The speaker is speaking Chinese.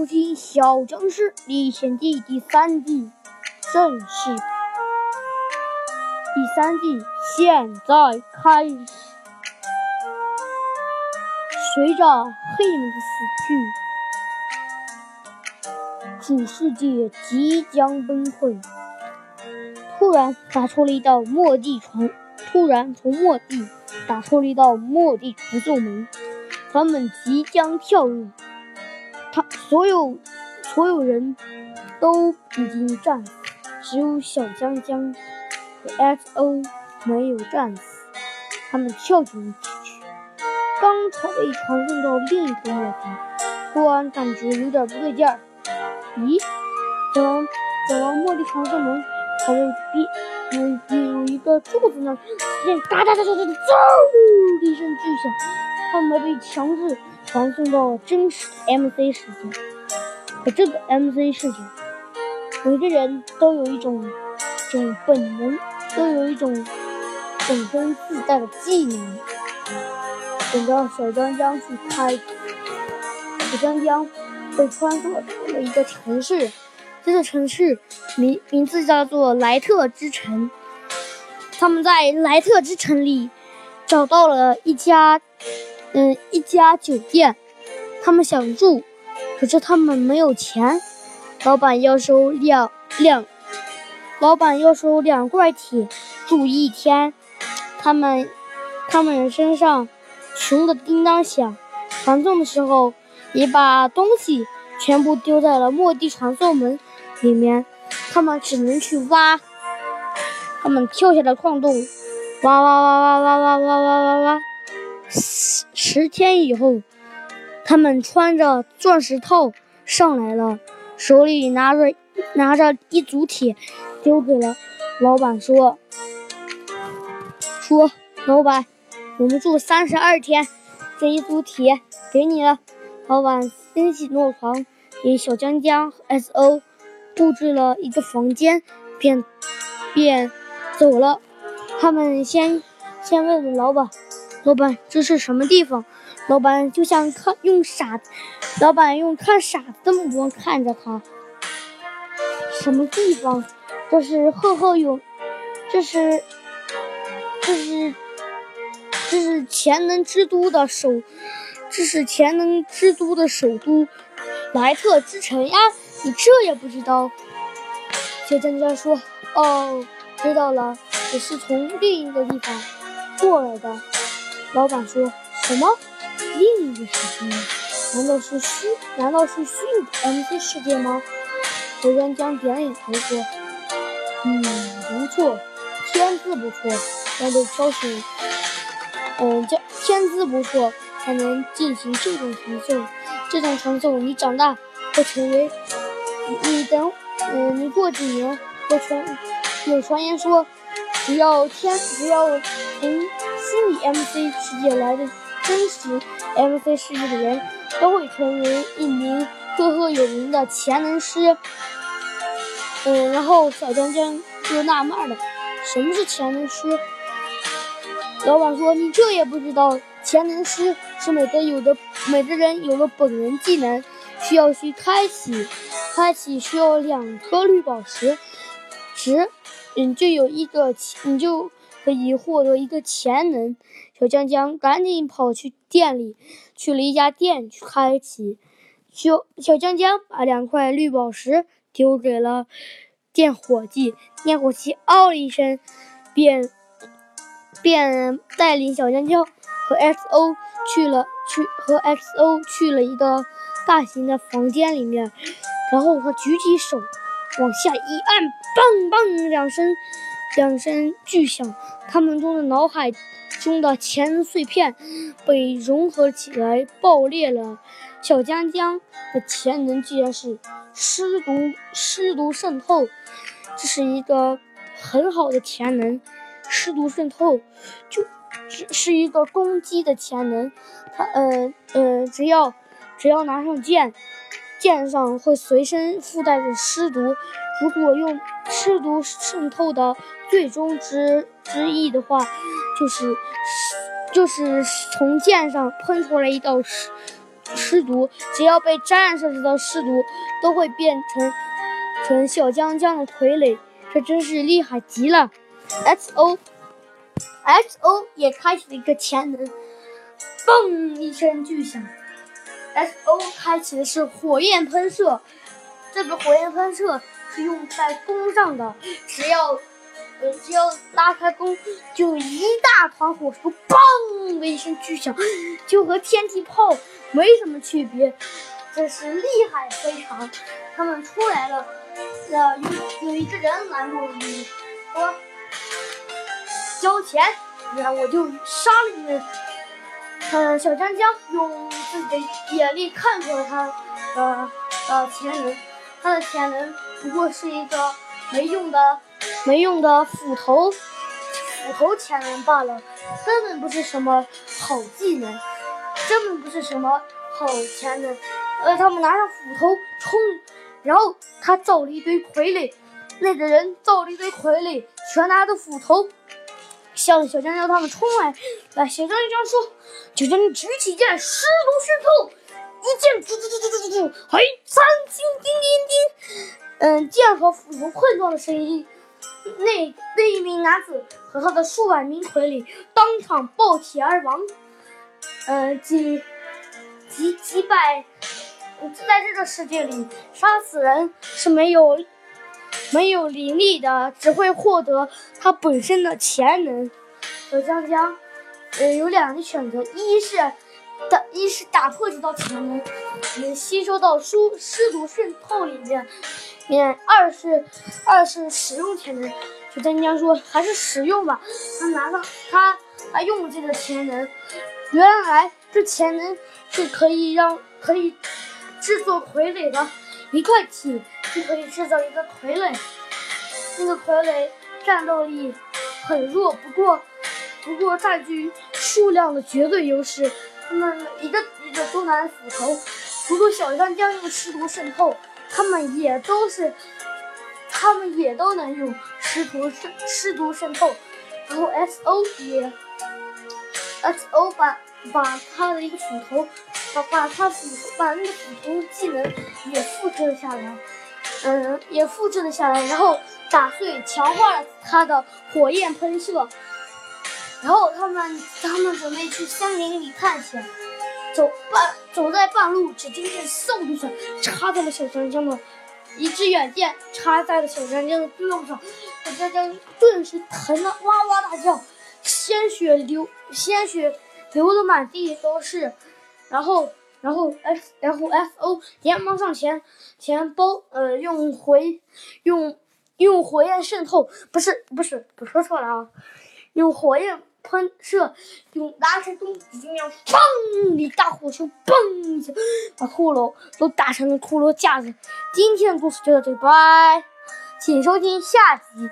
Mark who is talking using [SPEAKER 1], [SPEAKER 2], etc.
[SPEAKER 1] 收听《小僵尸历险记》第三季正式。第三季现在开始。随着黑们的死去，主世界即将崩溃。突然打出了一道末地传，突然从末地打出了一道末地传送门，他们即将跳入。他所有所有人都已经战死，只有小江江和 XO 没有战死。他们跳进去，刚才被传送到另一个末地，突然感觉有点不对劲儿。咦，怎么怎么末地传送门好像比有有一个柱子呢？见哒哒哒哒哒，嗖的一声巨响，他们被强制。传送到真实 MC 世界，可这个 MC 世界，每个人都有一种种本能，都有一种本身自带的技能。等到小江江去开，小江江被穿梭到了一个城市，这个城市名名字叫做莱特之城。他们在莱特之城里找到了一家。嗯，一家酒店，他们想住，可是他们没有钱。老板要收两两，老板要收两块铁住一天。他们他们身上穷的叮当响，传送的时候也把东西全部丢在了末地传送门里面。他们只能去挖，他们跳下了矿洞，挖挖挖挖挖挖挖挖挖挖。十天以后，他们穿着钻石套上来了，手里拿着拿着一组铁，丢给了老板，说：“说老板，我们住三十二天，这一组铁给你了。”老板欣喜若狂，给小江江和 S.O 布置了一个房间，便便走了。他们先先问问老板。老板，这是什么地方？老板就像看用傻，老板用看傻子的目光看着他。什么地方？这是赫赫有，这是，这是，这是潜能之都的首，这是潜能之都的首都，莱特之城呀！你这也不知道？小江江说：“哦，知道了，我是从另一个地方过来的。”老板说什么？另一个世界？难道是虚？难道是虚拟 MC 世界吗？何江江点点头说：“嗯，不错，天资不错，要被挑选。嗯，叫天资不错才能进行这种传送。这种传送，你长大会成为……你等……嗯，你过几年会传……有传言说，只要天，只要从……”虚拟 MC 世界来的真实 MC 世界的人都会成为一名赫赫有名的潜能师。嗯，然后小江江就纳闷了，什么是潜能师？老板说：“你这也不知道，潜能师是每个有的每个人有了本人技能，需要去开启，开启需要两颗绿宝石，值，嗯，就有一个，你就。”可以获得一个潜能，小江江赶紧跑去店里，去了一家店去开启。小小江江把两块绿宝石丢给了店伙计，店伙计哦了一声，便便带领小江江和 XO 去了去和 XO 去了一个大型的房间里面，然后他举起手往下一按，棒棒两声。两声巨响，他们中的脑海中的潜能碎片被融合起来，爆裂了。小江江的潜能居然是尸毒尸毒渗透，这是一个很好的潜能。尸毒渗透就只是一个攻击的潜能，他呃呃，只要只要拿上剑，剑上会随身附带着尸毒。如果用尸毒渗透的最终之之意的话，就是就是从剑上喷出来一道尸毒，只要被沾染上的尸毒都会变成成小江江的傀儡，这真是厉害极了。X O X O 也开启了一个潜能，嘣一声巨响，X O 开启的是火焰喷射。这个火焰喷射是用在弓上的，只要呃只要拉开弓，就一大团火球，嘣的一声巨响，就和天气炮没什么区别，真是厉害非常。他们出来了，呃有有一个人拦住你，说交钱，然后我就杀了你们。嗯，小江江用自己的眼力看出了他的呃潜能。他的潜能不过是一个没用的、没用的斧头，斧头前人罢了，根本不是什么好技能，根本不是什么好前人。呃，他们拿着斧头冲，然后他造了一堆傀儡，那个人造了一堆傀儡，全拿着斧头向小江江他们冲来。来，小江江说：“小江江举起剑，师徒渗透。”一剑，突突突突突突突，嘿，三星，嗯，剑和斧头碰撞的声音，那那一名男子和他的数百名傀儡当场爆体而亡，嗯，击击击败，在这个世界里，杀死人是没有没有灵力的，只会获得他本身的潜能。小江江，呃，有两个选择，一是。打一是打破这道潜能，能吸收到书尸毒渗透里面；面二是二是使用潜能。小江江说：“还是使用吧。”他拿上他他用这个潜能，原来这潜能是可以让可以制作傀儡的，一块铁就可以制造一个傀儡。那个傀儡战斗力很弱，不过不过占据数量的绝对优势。他们一个一个都拿斧头，除了小江江用尸毒渗透，他们也都是，他们也都能用尸毒渗尸毒渗透。然后 S O 也，S O 把把他的一个斧头，把把他斧把那个斧头技能也复制了下来，嗯，也复制了下来，然后打碎强化了他的火焰喷射。然后他们他们准备去森林里探险，走半走在半路，只听见嗖一声，插在了小江江的一支远剑，插在了小江江的胳膊上，小江江顿时疼得哇哇大叫，鲜血流鲜血流的满地都是，然后然后 F 然后 F O 连忙上前前包呃用回用用火焰渗透，不是不是我说错了啊，用火焰。喷射，用拿起弓，一定要砰！一大火球，嘣一下，把骷髅都打成了骷髅架子。今天的故事就到这里，拜，请收听下集。